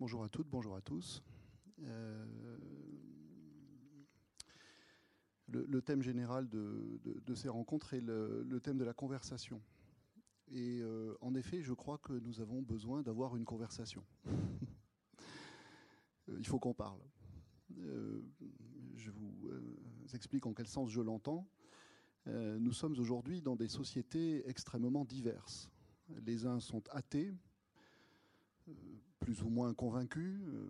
Bonjour à toutes, bonjour à tous. Euh, le, thème général de, ces rencontres est le, thème de la conversation. Et euh, en effet, je crois que nous avons besoin d'avoir une conversation. Il faut qu'on parle. Euh, je vous explique en quel sens je l'entends. nous sommes aujourd'hui dans des sociétés extrêmement diverses. Les uns sont athées, plus ou moins convaincus, euh,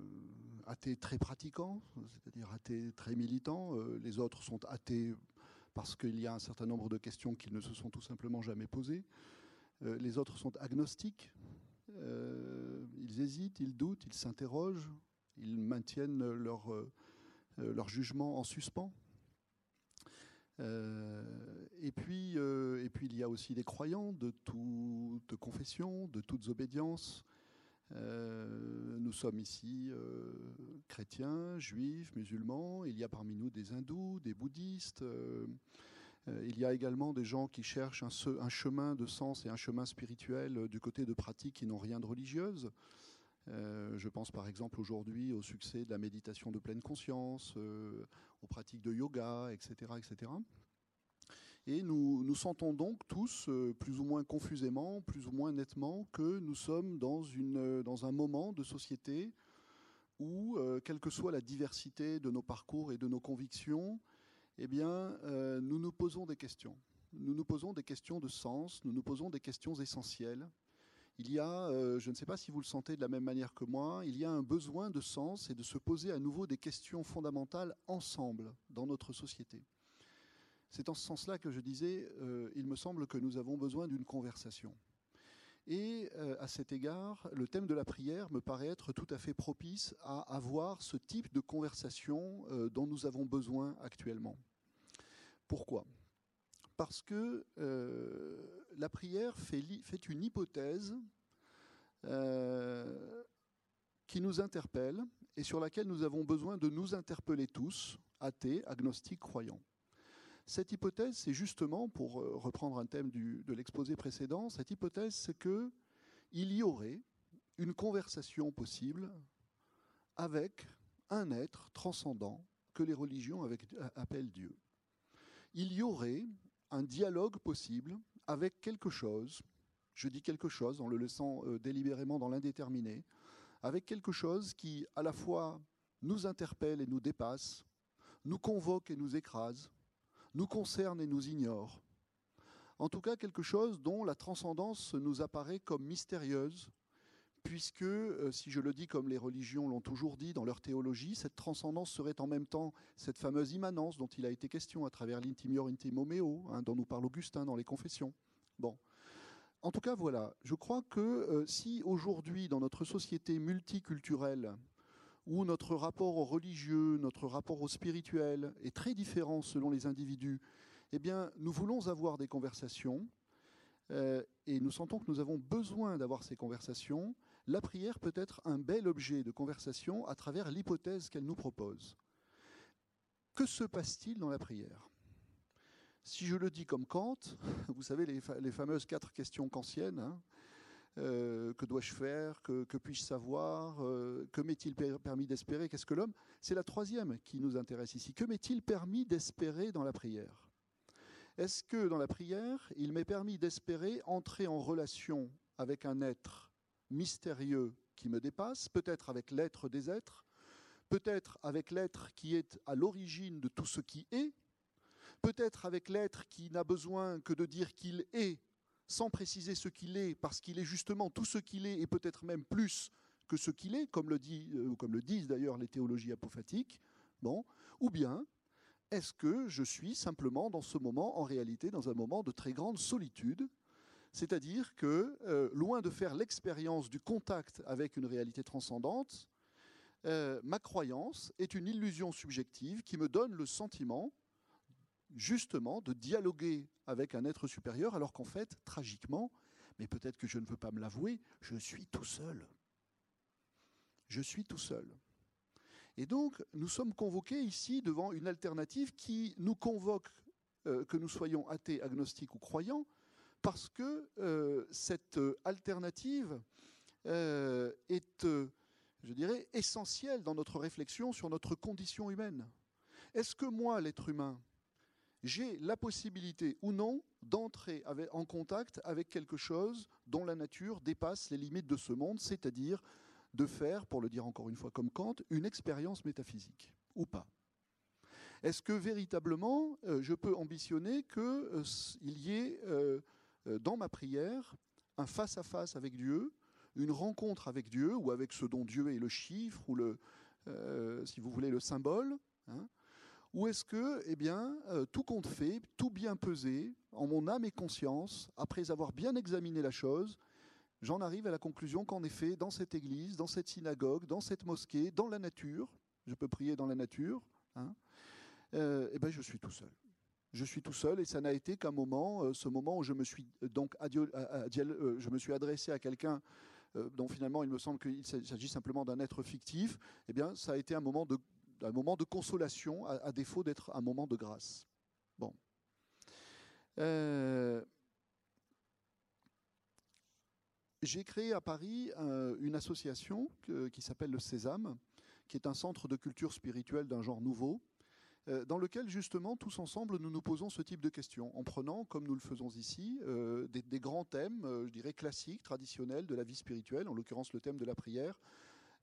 athées très pratiquants, c'est-à-dire athées très militants. Euh, les autres sont athées parce qu'il y a un certain nombre de questions qu'ils ne se sont tout simplement jamais posées. Euh, les autres sont agnostiques. ils hésitent, ils doutent, ils s'interrogent, ils maintiennent leur, jugement en suspens. et, puis, et puis il y a aussi des croyants de toute confession, de toutes obédiences, euh, nous sommes ici euh, chrétiens, juifs, musulmans. Il y a parmi nous des hindous, des bouddhistes. Euh, il y a également des gens qui cherchent un, chemin de sens et un chemin spirituel du côté de pratiques qui n'ont rien de religieuse. je pense par exemple aujourd'hui au succès de la méditation de pleine conscience, aux pratiques de yoga, etc. etc. Et nous, sentons donc tous, euh, plus ou moins confusément, plus ou moins nettement, que nous sommes dans, euh, un moment de société où, euh, quelle que soit la diversité de nos parcours et de nos convictions, eh nous nous posons des questions. Nous nous posons des questions de sens, nous nous posons des questions essentielles. Il y a, je ne sais pas si vous le sentez de la même manière que moi, il y a un besoin de sens et de se poser à nouveau des questions fondamentales ensemble dans notre société. C'est en ce sens-là que je disais, euh, il me semble que nous avons besoin d'une conversation. Et euh, à cet égard, le thème de la prière me paraît être tout à fait propice à avoir ce type de conversation euh, dont nous avons besoin actuellement. Pourquoi? Parce que la prière fait, fait une hypothèse qui nous interpelle et sur laquelle nous avons besoin de nous interpeller tous, athées, agnostiques, croyants. Cette hypothèse, c'est justement, pour euh, reprendre un thème de l'exposé précédent, cette hypothèse, c'est qu'il y aurait une conversation possible avec un être transcendant que les religions appellent Dieu. Il y aurait un dialogue possible avec quelque chose, je dis quelque chose en le laissant euh, délibérément dans l'indéterminé, avec quelque chose qui à la fois nous interpelle et nous dépasse, nous convoque et nous écrase, nous concerne et nous ignore. En tout cas, quelque chose dont la transcendance nous apparaît comme mystérieuse, puisque, euh, si je le dis comme les religions l'ont toujours dit dans leur théologie, cette transcendance serait en même temps cette fameuse immanence dont il a été question à travers l'intimior intimo hein, dont nous parle Augustin dans les confessions. Bon. En tout cas, voilà, je crois que euh, si aujourd'hui, dans notre société multiculturelle, où notre rapport au religieux, notre rapport au spirituel est très différent selon les individus, eh bien, nous voulons avoir des conversations euh, et nous sentons que nous avons besoin d'avoir ces conversations. La prière peut être un bel objet de conversation à travers l'hypothèse qu'elle nous propose. Que se passe-t-il dans la prière? Si je le dis comme Kant, vous savez les, fameuses quatre questions kantiennes, hein, euh, que dois-je faire? Que, puis-je savoir? Euh, Que m'est-il permis d'espérer? Qu'est-ce que l'homme? C'est la troisième qui nous intéresse ici. Que m'est-il permis d'espérer dans la prière? Est-ce que dans la prière, il m'est permis d'espérer entrer en relation avec un être mystérieux qui me dépasse, peut-être avec l'être des êtres, peut-être avec l'être qui est à l'origine de tout ce qui est, peut-être avec l'être qui n'a besoin que de dire qu'il est sans préciser ce qu'il est, parce qu'il est justement tout ce qu'il est, et peut-être même plus que ce qu'il est, comme le, dit, euh, comme le disent d'ailleurs les théologies apophatiques, bon, ou bien est-ce que je suis simplement dans ce moment, en réalité, dans un moment de très grande solitude c'est-à-dire que, euh, loin de faire l'expérience du contact avec une réalité transcendante, euh, ma croyance est une illusion subjective qui me donne le sentiment justement de dialoguer avec un être supérieur, alors qu'en fait, tragiquement, mais peut-être que je ne veux pas me l'avouer, je suis tout seul. Je suis tout seul. Et donc, nous sommes convoqués ici devant une alternative qui nous convoque, euh, que nous soyons athées, agnostiques ou croyants, parce que euh, cette alternative euh, est je dirais, essentiel dans notre réflexion sur notre condition humaine. Est-ce que moi, l'être humain, j'ai la possibilité ou non d'entrer en contact avec quelque chose dont la nature dépasse les limites de ce monde, c'est-à-dire de faire, pour le dire encore une fois comme Kant, une expérience métaphysique, ou pas. Est-ce que véritablement euh, je peux ambitionner qu'il euh, y ait euh, dans ma prière un face-à-face avec Dieu, une rencontre avec Dieu, ou avec ce dont Dieu est le chiffre, ou le, si vous voulez, le symbole hein, ou est-ce que, eh bien, euh, tout compte fait, tout bien pesé, en mon âme et conscience, après avoir bien examiné la chose, j'en arrive à la conclusion qu'en effet, dans cette église, dans cette synagogue, dans cette mosquée, dans la nature, je peux prier dans la nature, hein, euh, eh ben, je suis tout seul. Je suis tout seul et ça n'a été qu'un moment, euh, ce moment où je me suis donc je me suis adressé à quelqu'un dont finalement il me semble qu'il s'agit simplement d'un être fictif. Eh bien, ça a été un moment de un moment de consolation, à, défaut d'être un moment de grâce. Bon. Euh, j'ai créé à Paris euh, une association qui s'appelle le Sésame, qui est un centre de culture spirituelle d'un genre nouveau, euh, dans lequel justement tous ensemble nous nous posons ce type de questions, en prenant, comme nous le faisons ici, des, des, grands thèmes, je dirais classiques, traditionnels de la vie spirituelle, en l'occurrence le thème de la prière,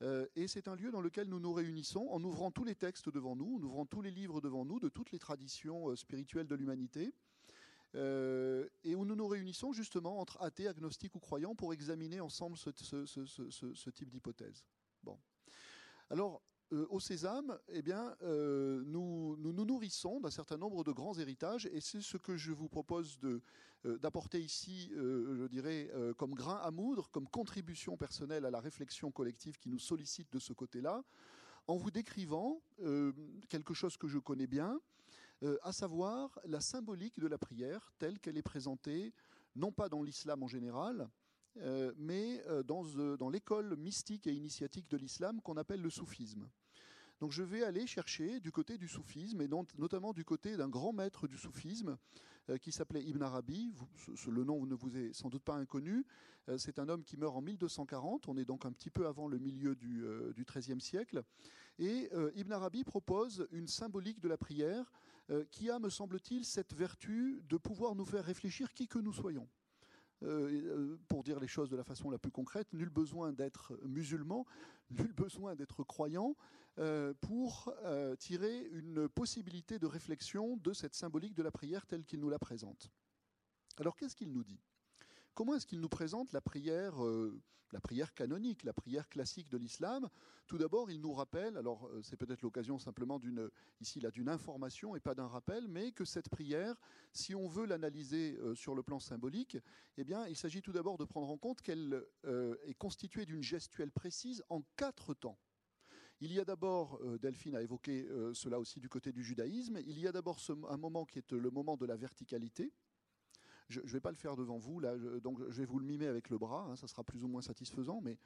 euh, et c'est un lieu dans lequel nous nous réunissons en ouvrant tous les textes devant nous, en ouvrant tous les livres devant nous, de toutes les traditions euh, spirituelles de l'humanité, euh, et où nous nous réunissons justement entre athées, agnostiques ou croyants pour examiner ensemble ce, ce type d'hypothèse. Bon. Alors, euh, au Sésame, eh bien, euh, nous, nous, nourrissons d'un certain nombre de grands héritages, et c'est ce que je vous propose euh, d'apporter ici, je dirais, comme grain à moudre, comme contribution personnelle à la réflexion collective qui nous sollicite de ce côté-là, en vous décrivant quelque chose que je connais bien, à savoir la symbolique de la prière telle qu'elle est présentée, non pas dans l'islam en général, mais euh, euh, dans, l'école mystique et initiatique de l'islam qu'on appelle le soufisme. Donc je vais aller chercher du côté du soufisme, et notamment du côté d'un grand maître du soufisme qui s'appelait Ibn Arabi. le nom ne vous est sans doute pas inconnu. c'est un homme qui meurt en 1240, on est donc un petit peu avant le milieu du, XIIIe siècle. Et Ibn Arabi propose une symbolique de la prière qui a, me semble-t-il, cette vertu de pouvoir nous faire réfléchir qui que nous soyons. Euh, euh, pour dire les choses de la façon la plus concrète, nul besoin d'être musulman, nul besoin d'être croyant euh, pour tirer une possibilité de réflexion de cette symbolique de la prière telle qu'il nous la présente. Alors qu'est-ce qu'il nous dit? Comment est-ce qu'il nous présente la prière, euh, la prière canonique, la prière classique de l'islam? Tout d'abord, il nous rappelle, alors euh, c'est peut-être l'occasion simplement d'une ici là d'une information et pas d'un rappel, mais que cette prière, si on veut l'analyser euh, sur le plan symbolique, eh bien, il s'agit tout d'abord de prendre en compte qu'elle est constituée d'une gestuelle précise en quatre temps. Il y a d'abord, Delphine a évoqué cela aussi du côté du judaïsme, il y a d'abord un moment qui est le moment de la verticalité, je ne vais pas le faire devant vous, là, donc je vais vous le mimer avec le bras, hein, ça sera plus ou moins satisfaisant, mais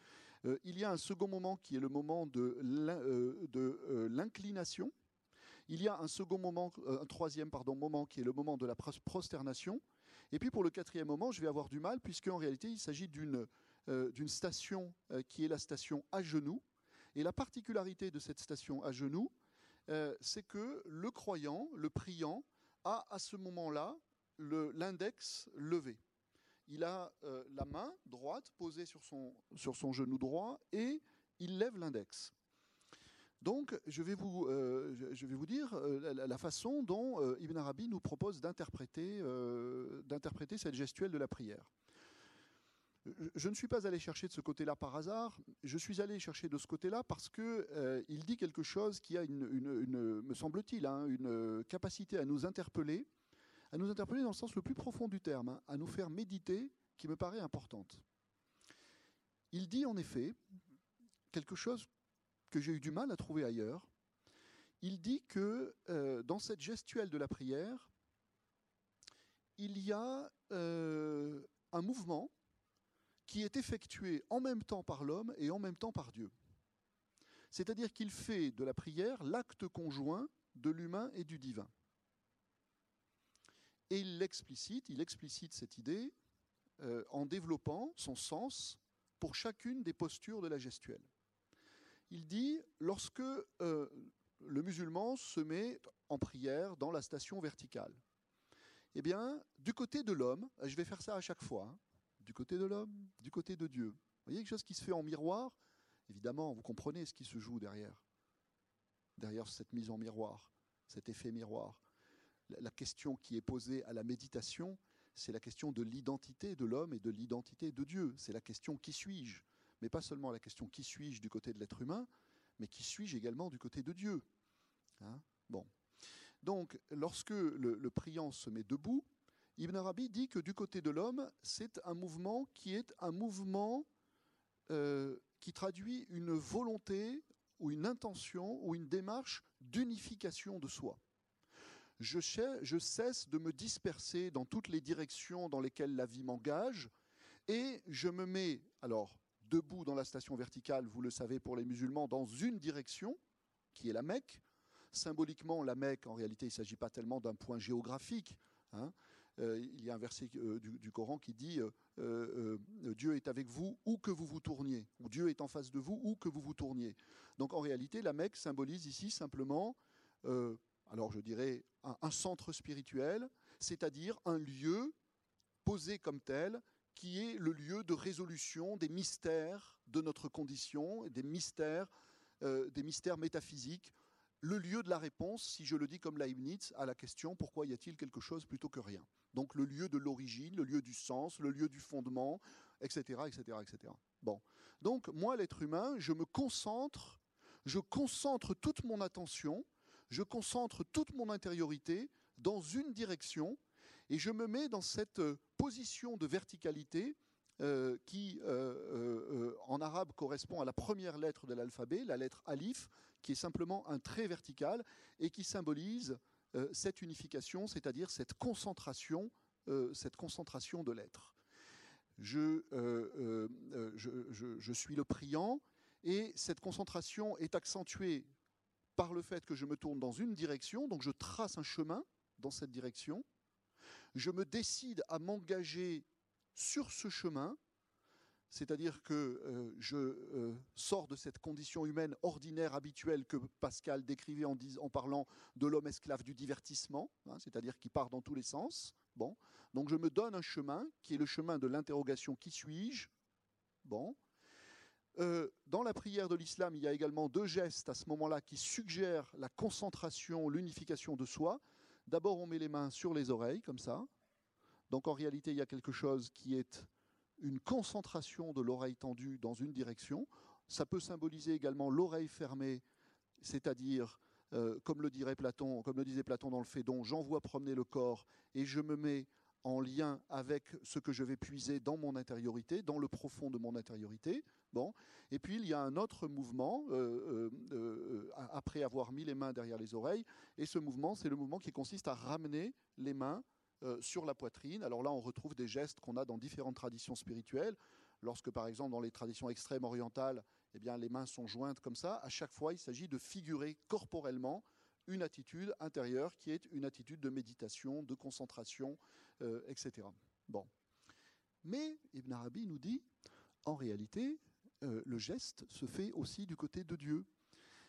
euh, il y a un second moment qui est le moment de euh, euh, l'inclination. Il y a un second moment, un troisième pardon, moment qui est le moment de la prosternation. Et puis pour le quatrième moment, je vais avoir du mal, puisqu'en réalité, il s'agit d'une station qui est la station à genoux. Et la particularité de cette station à genoux, c'est que le croyant, le priant, a à ce moment-là l'index levé. Il a euh, la main droite posée sur son, sur son genou droit et il lève l'index. Donc, je vais vous, euh, je vais vous dire euh, la, façon dont Ibn Arabi nous propose d'interpréter cette gestuelle de la prière. Je ne suis pas allé chercher de ce côté-là par hasard. Je suis allé chercher de ce côté-là parce que il dit quelque chose qui a une, une, me semble-t-il, hein, une capacité à nous interpeller à nous interpeller dans le sens le plus profond du terme, hein, à nous faire méditer, qui me paraît importante. Il dit en effet quelque chose que j'ai eu du mal à trouver ailleurs. Il dit que euh, dans cette gestuelle de la prière, il y a euh, un mouvement qui est effectué en même temps par l'homme et en même temps par Dieu. C'est-à-dire qu'il fait de la prière l'acte conjoint de l'humain et du divin. Et il l'explicite, il explicite cette idée euh, en développant son sens pour chacune des postures de la gestuelle. il dit, lorsque euh, le musulman se met en prière dans la station verticale, eh bien, du côté de l'homme, je vais faire ça à chaque fois, hein, du côté de l'homme, du côté de Dieu. Vous voyez quelque chose qui se fait en miroir? Évidemment, vous comprenez ce qui se joue derrière, derrière cette mise en miroir, cet effet miroir. La question qui est posée à la méditation, c'est la question de l'identité de l'homme et de l'identité de Dieu. C'est la question qui suis-je Mais pas seulement la question qui suis-je du côté de l'être humain, mais qui suis-je également du côté de Dieu hein? Bon. Donc, lorsque le, priant se met debout, Ibn Arabi dit que du côté de l'homme, c'est un mouvement qui est un mouvement euh, qui traduit une volonté ou une intention ou une démarche d'unification de soi. Je, cesse de me disperser dans toutes les directions dans lesquelles la vie m'engage et je me mets, alors, debout dans la station verticale, vous le savez pour les musulmans, dans une direction, qui est la Mecque, Symboliquement, la Mecque, en réalité, il ne s'agit pas tellement d'un point géographique. Hein. Euh, il y a un verset euh, du, Coran qui dit euh, Dieu est avec vous où que vous vous tourniez, ou Dieu est en face de vous où que vous vous tourniez. Donc en réalité, la Mecque symbolise ici simplement, alors je dirais, un centre spirituel, c'est-à-dire un lieu posé comme tel qui est le lieu de résolution des mystères de notre condition, des mystères, des mystères métaphysiques le lieu de la réponse, si je le dis comme Leibniz, à la question pourquoi y a-t-il quelque chose plutôt que rien? Donc le lieu de l'origine, le lieu du sens, le lieu du fondement, etc. etc., etc. Bon. Donc moi, l'être humain, je me concentre, je concentre toute mon attention, je concentre toute mon intériorité dans une direction et je me mets dans cette euh, position de verticalité euh, qui, euh, en arabe, correspond à la première lettre de l'alphabet, la lettre alif, qui est simplement un trait vertical et qui symbolise cette unification, c'est-à-dire cette concentration, cette concentration de je, je, suis le priant et cette concentration est accentuée par le fait que je me tourne dans une direction, donc je trace un chemin dans cette direction. Je me décide à m'engager sur ce chemin c'est-à-dire que euh, je euh, sors de cette condition humaine ordinaire, habituelle que Pascal décrivait en, parlant de l'homme esclave du divertissement, hein, c'est-à-dire qui part dans tous les sens. Bon. Donc je me donne un chemin qui est le chemin de l'interrogation qui suis-je Bon. Euh, dans la prière de l'islam, il y a également deux gestes à ce moment-là qui suggèrent la concentration, l'unification de soi. D'abord, on met les mains sur les oreilles, comme ça. Donc en réalité, il y a quelque chose qui est une concentration de l'oreille tendue dans une direction. Ça peut symboliser également l'oreille fermée, c'est-à-dire, euh, comme le dirait Platon, comme le disait Platon dans le Phédon, j'envoie promener le corps et je me mets en lien avec ce que je vais puiser dans mon intériorité, dans le profond de mon intériorité. Bon. Et puis il y a un autre mouvement, euh, euh, après avoir mis les mains derrière les oreilles, et ce mouvement, c'est le mouvement qui consiste à ramener les mains euh, sur la poitrine. Alors là, on retrouve des gestes qu'on a dans différentes traditions spirituelles. Lorsque, par exemple, dans les traditions extrêmes orientales, eh bien, les mains sont jointes comme ça, à chaque fois, il s'agit de figurer corporellement une attitude intérieure qui est une attitude de méditation, de concentration, euh, etc. Bon. Mais Ibn Arabi nous dit, en réalité, euh, le geste se fait aussi du côté de Dieu.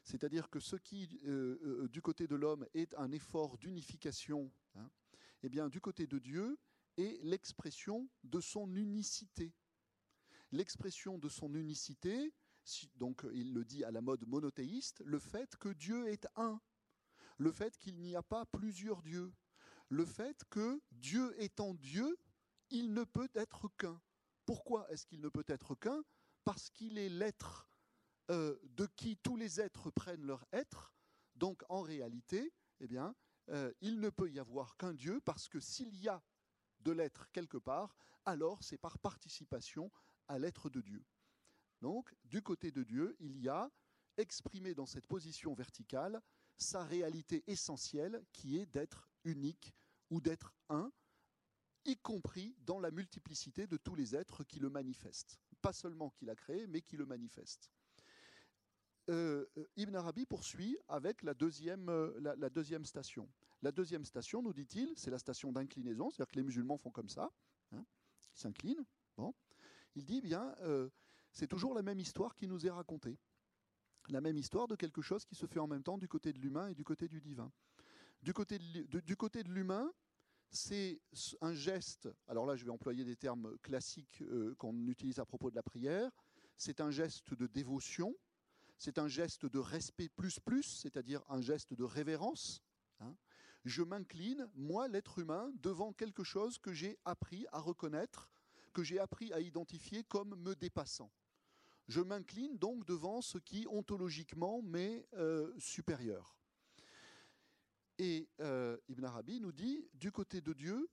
C'est-à-dire que ce qui, du côté de l'homme, est un effort d'unification, hein, eh bien, du côté de Dieu, est l'expression de son unicité. L'expression de son unicité, donc il le dit à la mode monothéiste, le fait que Dieu est un, le fait qu'il n'y a pas plusieurs dieux, le fait que Dieu étant Dieu, il ne peut être qu'un. Pourquoi est-ce qu'il ne peut être qu'un? Parce qu'il est l'être euh, de qui tous les êtres prennent leur être. Donc en réalité, eh euh, il ne peut y avoir qu'un Dieu parce que s'il y a de l'être quelque part, alors c'est par participation à l'être de Dieu. Donc, du côté de Dieu, il y a exprimé dans cette position verticale sa réalité essentielle qui est d'être unique ou d'être un, y compris dans la multiplicité de tous les êtres qui le manifestent. Pas seulement qu'il a créé, mais qui le manifestent. Euh, euh, Ibn Arabi poursuit avec la deuxième, euh, la, deuxième station. La deuxième station, nous dit-il, c'est la station d'inclinaison, c'est-à-dire que les musulmans font comme ça, hein, ils s'inclinent. Bon. Il dit, bien, c'est toujours la même histoire qui nous est racontée. la même histoire de quelque chose qui se fait en même temps du côté de l'humain et du côté du divin. Du côté du côté de l'humain, c'est un geste, alors là je vais employer des termes classiques euh, qu'on utilise à propos de la prière, c'est un geste de dévotion, c'est un geste de respect plus plus, c'est-à-dire un geste de révérence. Hein. Je m'incline, moi l'être humain, devant quelque chose que j'ai appris à reconnaître, que j'ai appris à identifier comme me dépassant. Je m'incline donc devant ce qui ontologiquement m'est euh, supérieur. Et euh, Ibn Arabi nous dit, du côté de Dieu,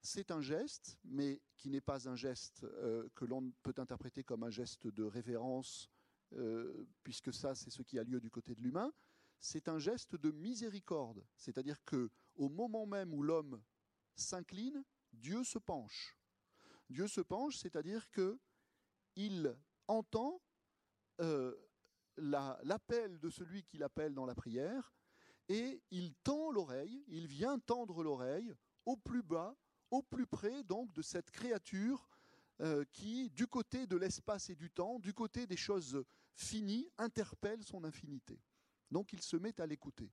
c'est un geste, mais qui n'est pas un geste euh, que l'on peut interpréter comme un geste de révérence, puisque ça, c'est ce qui a lieu du côté de l'humain. C'est un geste de miséricorde, c'est-à-dire que au moment même où l'homme s'incline, Dieu se penche. Dieu se penche, c'est-à-dire que il entend euh, l'appel de celui qui l'appelle dans la prière, et il tend l'oreille, il vient tendre l'oreille au plus bas, au plus près donc de cette créature euh, qui, du côté de l'espace et du temps, du côté des choses finies, interpelle son infinité. Donc il se met à l'écouter.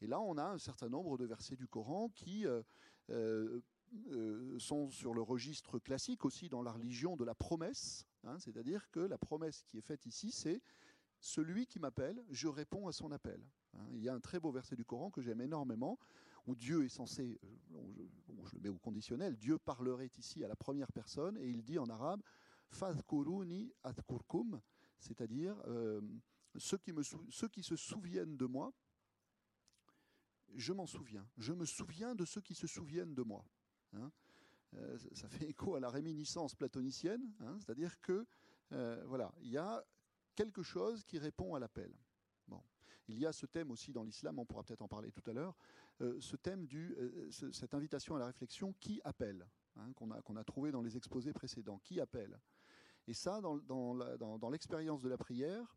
Et là, on a un certain nombre de versets du Coran qui euh, euh, sont sur le registre classique aussi dans la religion de la promesse, hein, c'est-à-dire que la promesse qui est faite ici, c'est celui qui m'appelle, je réponds à son appel. Hein. il y a un très beau verset du Coran que j'aime énormément, où Dieu est censé, euh, je, le mets au conditionnel, Dieu parlerait ici à la première personne, et il dit en arabe, Fadkuruni adkurkum, c'est-à-dire euh, ceux, qui ceux qui se souviennent de moi, je m'en souviens. Je me souviens de ceux qui se souviennent de moi. Hein. Euh, ça fait écho à la réminiscence platonicienne, hein, c'est-à-dire que voilà, il y a quelque chose qui répond à l'appel. Il y a ce thème aussi dans l'islam, on pourra peut-être en parler tout à l'heure, euh, ce thème du, cette invitation à la réflexion, qui appelle, hein, qu'on a, trouvé dans les exposés précédents, qui appelle. Et ça, dans, l'expérience de la prière,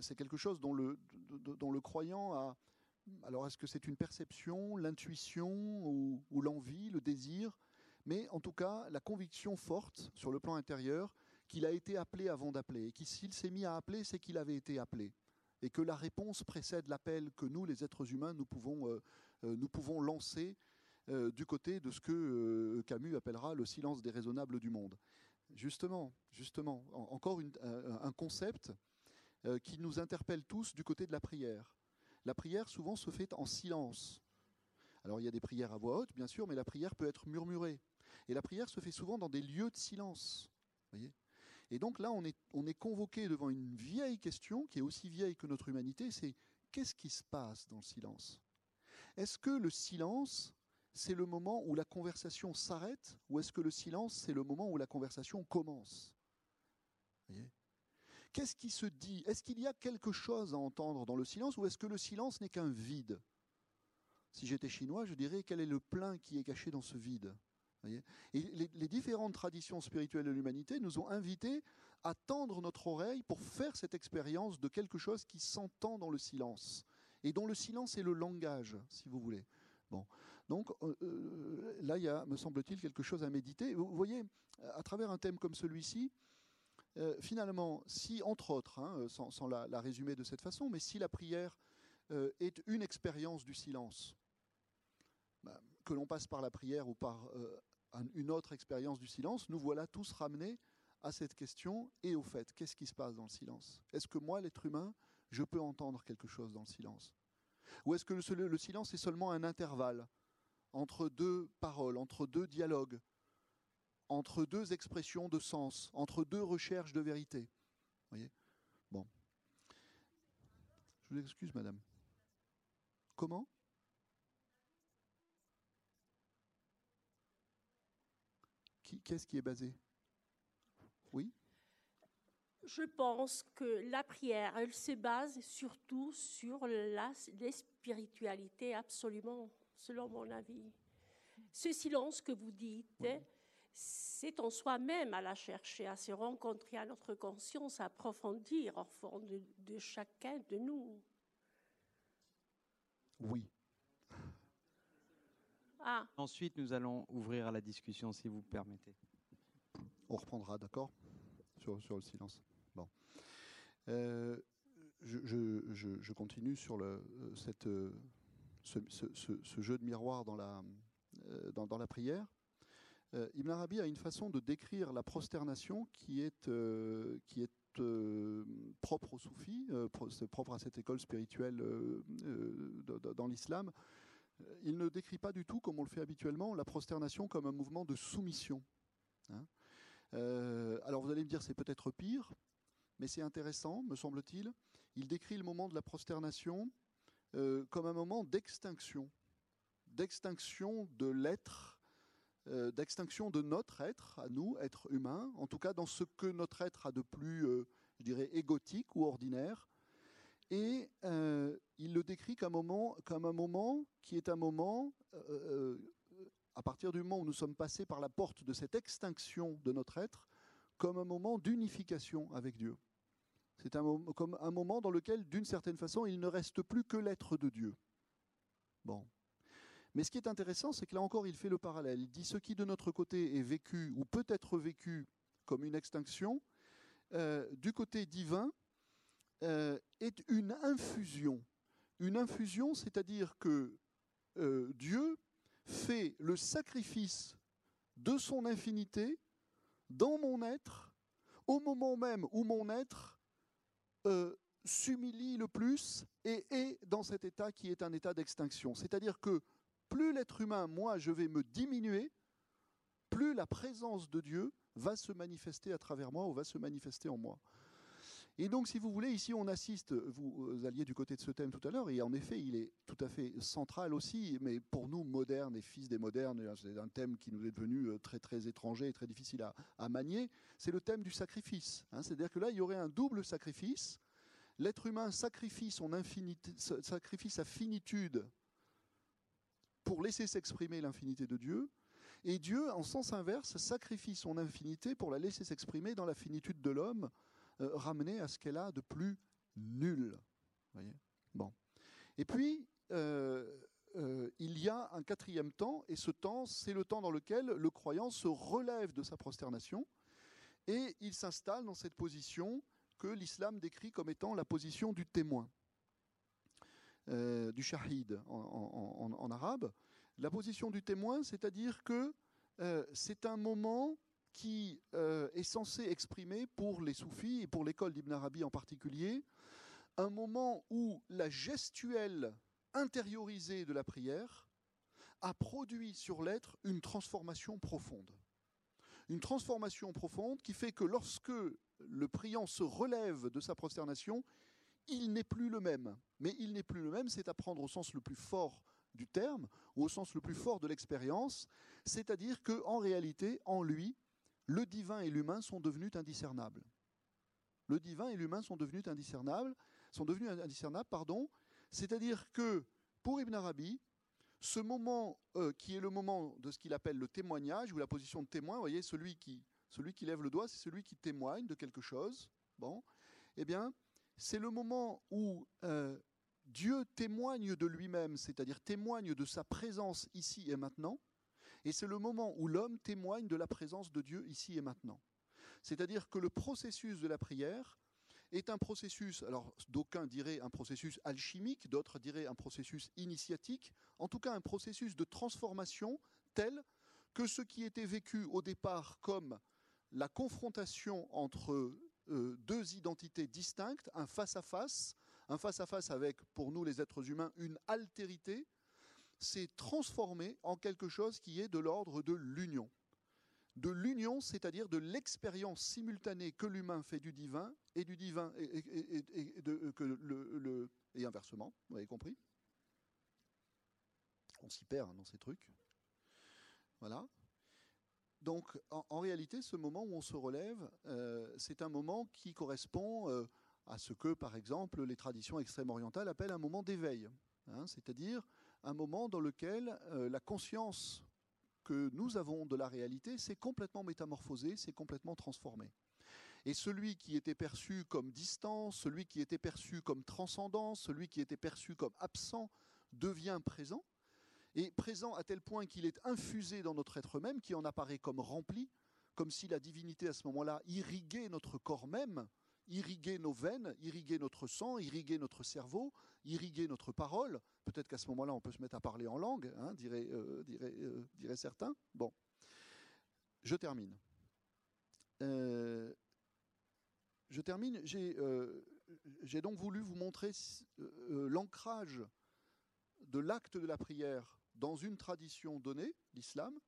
c'est quelque chose dont le, croyant a, alors est-ce que c'est une perception, l'intuition ou, l'envie, le désir Mais en tout cas, la conviction forte sur le plan intérieur qu'il a été appelé avant d'appeler. Et que s'il s'est mis à appeler, c'est qu'il avait été appelé. Et que la réponse précède l'appel que nous, les êtres humains, nous pouvons, euh, euh, nous pouvons lancer euh, du côté de ce que Camus appellera le silence déraisonnable du monde. Justement, justement, encore un concept qui nous interpelle tous du côté de la prière. La prière souvent se fait en silence. Alors il y a des prières à voix haute, bien sûr, mais la prière peut être murmurée. Et la prière se fait souvent dans des lieux de silence. Et donc là, on est, on est convoqué devant une vieille question, qui est aussi vieille que notre humanité, c'est qu'est-ce qui se passe dans le silence? Est-ce que le silence, c'est le moment où la conversation s'arrête, ou est-ce que le silence, c'est le moment où la conversation commence? Qu'est-ce qui se dit? Est-ce qu'il y a quelque chose à entendre dans le silence ou est-ce que le silence n'est qu'un vide? Si j'étais chinois, je dirais quel est le plein qui est caché dans ce vide? Et les, différentes traditions spirituelles de l'humanité nous ont invités à tendre notre oreille pour faire cette expérience de quelque chose qui s'entend dans le silence. Et dont le silence est le langage, si vous voulez. Bon. Donc euh, euh, là, il y a, me semble-t-il, quelque chose à méditer. Vous voyez, à travers un thème comme celui-ci, euh, finalement, si, entre autres, hein, sans, la, résumer de cette façon, mais si la prière est une expérience du silence, bah, que l'on passe par la prière ou par une autre expérience du silence, nous voilà tous ramenés à cette question et au fait, qu'est-ce qui se passe dans le silence? Est-ce que moi, l'être humain, je peux entendre quelque chose dans le silence? Ou est-ce que le silence est seulement un intervalle entre deux paroles, entre deux dialogues entre deux expressions de sens, entre deux recherches de vérité? voyez? Bon. Je vous excuse, madame. Comment? Qu'est-ce qui est basé? Oui? Je pense que la prière, elle se base surtout sur la, spiritualité, absolument, selon mon avis. Ce silence que vous dites, c'est en soi-même à la chercher, à se rencontrer à notre conscience, à approfondir au fond de, chacun de nous. Oui. Ah. Ensuite, nous allons ouvrir à la discussion, si vous permettez. On reprendra, d'accord? Sur, sur, le silence. Bon. Euh, je, continue sur le, cette, ce, jeu de miroir dans la, dans, la prière. Ibn Arabi a une façon de décrire la prosternation qui est, qui est propre aux soufis, propre à cette école spirituelle dans l'islam. Il ne décrit pas du tout, comme on le fait habituellement, la prosternation comme un mouvement de soumission. Hein. Euh, alors vous allez me dire c'est peut-être pire, mais c'est intéressant, me semble-t-il. Il décrit le moment de la prosternation euh, comme un moment d'extinction, d'extinction de l'être, euh, d'extinction de notre être, à nous, être humain, en tout cas dans ce que notre être a de plus, je dirais, égotique ou ordinaire. Et il le décrit comme un moment, comme un moment qui est un moment à partir du moment où nous sommes passés par la porte de cette extinction de notre être, comme un moment d'unification avec Dieu. C'est un, comme un moment dans lequel, d'une certaine façon, il ne reste plus que l'être de Dieu. Bon. Mais ce qui est intéressant, c'est que là encore, il fait le parallèle. Il dit ce qui de notre côté est vécu ou peut être vécu comme une extinction, euh, du côté divin, euh, est une infusion. Une infusion, c'est-à-dire que euh, Dieu fait le sacrifice de son infinité dans mon être, au moment même où mon être euh, s'humilie le plus et est dans cet état qui est un état d'extinction. C'est-à-dire que plus l'être humain, moi, je vais me diminuer, plus la présence de Dieu va se manifester à travers moi ou va se manifester en moi. Et donc, si vous voulez, ici, on assiste, vous alliez du côté de ce thème tout à l'heure, et en effet, il est tout à fait central aussi, mais pour nous, modernes et fils des modernes, c'est un thème qui nous est devenu euh, très, très étranger et très difficile à, manier, c'est le thème du sacrifice. Hein. C'est-à-dire que là, il y aurait un double sacrifice. L'être humain sacrifie, sa finitude pour laisser s'exprimer l'infinité de Dieu, et Dieu, en sens inverse, sacrifie son infinité pour la laisser s'exprimer dans la finitude de l'homme, euh, ramener à ce qu'elle a de plus nul. Voyez? Bon. Et puis, euh, euh, il y a un quatrième temps, et ce temps, c'est le temps dans lequel le croyant se relève de sa prosternation, et il s'installe dans cette position que l'islam décrit comme étant la position du témoin, du shahid en, arabe. La position du témoin, c'est-à-dire que c'est un moment qui euh, est censé exprimer pour les soufis et pour l'école d'Ibn Arabi en particulier un moment où la gestuelle intériorisée de la prière a produit sur l'être une transformation profonde. Une transformation profonde qui fait que lorsque le priant se relève de sa prosternation, il n'est plus le même. Mais il n'est plus le même, c'est à prendre au sens le plus fort du terme, ou au sens le plus fort de l'expérience, c'est-à-dire qu'en réalité, en lui, le divin et l'humain sont devenus indiscernables. Le divin et l'humain sont devenus indiscernables, sont devenus indiscernables, pardon. C'est-à-dire que pour Ibn Arabi, ce moment euh, qui est le moment de ce qu'il appelle le témoignage ou la position de témoin, vous voyez, celui qui, celui qui lève le doigt, c'est celui qui témoigne de quelque chose. Bon, eh bien, c'est le moment où euh, Dieu témoigne de lui-même, c'est-à-dire témoigne de sa présence ici et maintenant, et c'est le moment où l'homme témoigne de la présence de Dieu ici et maintenant. C'est-à-dire que le processus de la prière est un processus, alors d'aucuns diraient un processus alchimique, d'autres diraient un processus initiatique, en tout cas un processus de transformation tel que ce qui était vécu au départ comme la confrontation entre euh, deux identités distinctes, un face-à-face, un face-à-face avec, pour nous les êtres humains, une altérité, s'est transformé en quelque chose qui est de l'ordre de l'union. De l'union, c'est-à-dire de l'expérience simultanée que l'humain fait du divin et du divin et, que le, et inversement, vous avez compris? On s'y perd hein, dans ces trucs. Voilà. Donc, en, réalité, ce moment où on se relève, euh, c'est un moment qui correspond euh, à ce que, par exemple, les traditions extrêmes orientales appellent un moment d'éveil. Hein, c'est-à-dire un moment dans lequel euh, la conscience que nous avons de la réalité s'est complètement métamorphosée, s'est complètement transformée. Et celui qui était perçu comme distant, celui qui était perçu comme transcendant, celui qui était perçu comme absent, devient présent. Et présent à tel point qu'il est infusé dans notre être même, qui en apparaît comme rempli, comme si la divinité à ce moment-là irriguait notre corps même, irriguer nos veines, irriguer notre sang, irriguer notre cerveau, irriguer notre parole. Peut-être qu'à ce moment-là, on peut se mettre à parler en langue, hein, diraient, euh, certains. Bon, je termine. je termine. J'ai donc voulu vous montrer l'ancrage de l'acte de la prière dans une tradition donnée, l'islam,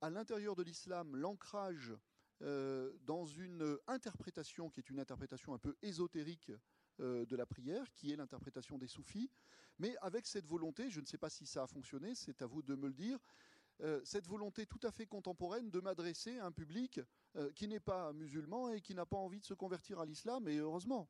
à l'intérieur de l'islam, l'ancrage euh, dans une interprétation qui est une interprétation un peu ésotérique euh, de la prière, qui est l'interprétation des soufis, mais avec cette volonté, je ne sais pas si ça a fonctionné, c'est à vous de me le dire, euh, cette volonté tout à fait contemporaine de m'adresser à un public qui n'est pas musulman et qui n'a pas envie de se convertir à l'islam, et heureusement.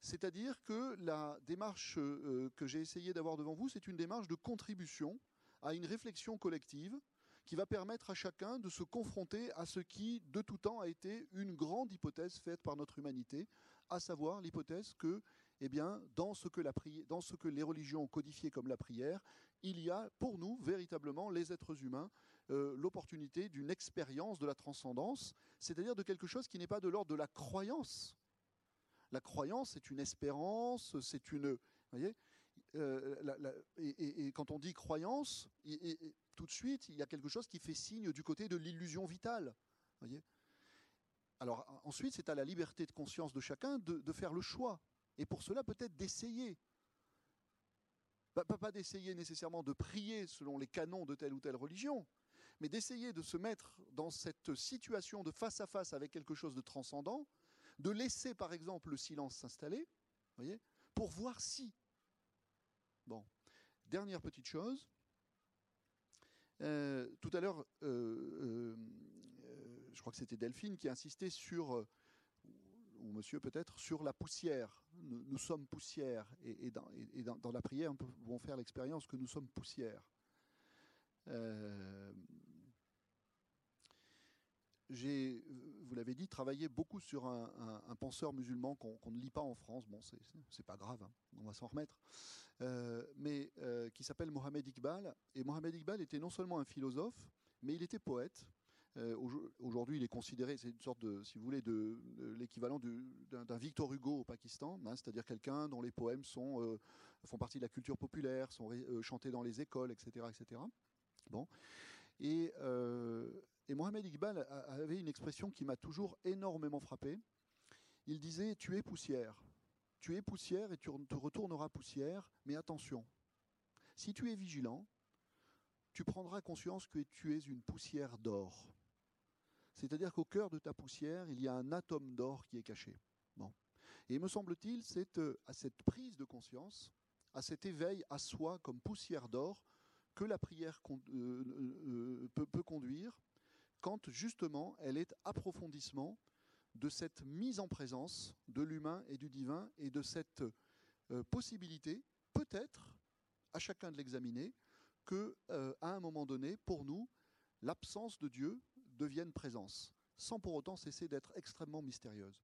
C'est-à-dire que la démarche que j'ai essayé d'avoir devant vous, c'est une démarche de contribution à une réflexion collective qui va permettre à chacun de se confronter à ce qui, de tout temps, a été une grande hypothèse faite par notre humanité, à savoir l'hypothèse que, eh bien, dans ce que, la dans ce que les religions ont codifié comme la prière, il y a pour nous, véritablement, les êtres humains, euh, l'opportunité d'une expérience de la transcendance, c'est-à-dire de quelque chose qui n'est pas de l'ordre de la croyance. La croyance, c'est une espérance, c'est une... Voyez euh, et, quand on dit croyance, tout de suite, il y a quelque chose qui fait signe du côté de l'illusion vitale. Alors ensuite, c'est à la liberté de conscience de chacun de, faire le choix. Et pour cela, peut-être d'essayer. Pas, d'essayer nécessairement de prier selon les canons de telle ou telle religion, mais d'essayer de se mettre dans cette situation de face à face avec quelque chose de transcendant, de laisser par exemple le silence s'installer, pour voir si. Bon, dernière petite chose, euh, tout à l'heure, euh, euh, je crois que c'était Delphine qui insistait sur, ou monsieur peut-être, sur la poussière. Nous, sommes poussière. Et, dans, la prière, nous pouvons faire l'expérience que nous sommes poussière. J'ai, vous l'avez dit, travaillé beaucoup sur un, penseur musulman qu'on ne lit pas en France. Bon, c'est pas grave, hein, on va s'en remettre. Euh, mais euh, qui s'appelle Mohamed Iqbal. Et Mohamed Iqbal était non seulement un philosophe, mais il était poète. Euh, aujourd'hui, il est considéré, c'est une sorte de, si vous voulez, de, l'équivalent d'un Victor Hugo au Pakistan, hein, c'est-à-dire quelqu'un dont les poèmes font partie de la culture populaire, sont chantés dans les écoles, etc., etc. Bon. Et, et Mohamed Iqbal avait une expression qui m'a toujours énormément frappé. Il disait Tu es poussière. Tu es poussière et tu te retourneras poussière, mais attention, si tu es vigilant, tu prendras conscience que tu es une poussière d'or. C'est-à-dire qu'au cœur de ta poussière, il y a un atome d'or qui est caché. Bon. Et me semble-t-il, c'est euh, à cette prise de conscience, à cet éveil à soi comme poussière d'or, que la prière euh, euh, peut, peut, conduire quand justement elle est approfondissement de cette mise en présence de l'humain et du divin et de cette euh, possibilité, peut-être, à chacun de l'examiner, que euh, à un moment donné, pour nous, l'absence de Dieu devienne présence, sans pour autant cesser d'être extrêmement mystérieuse.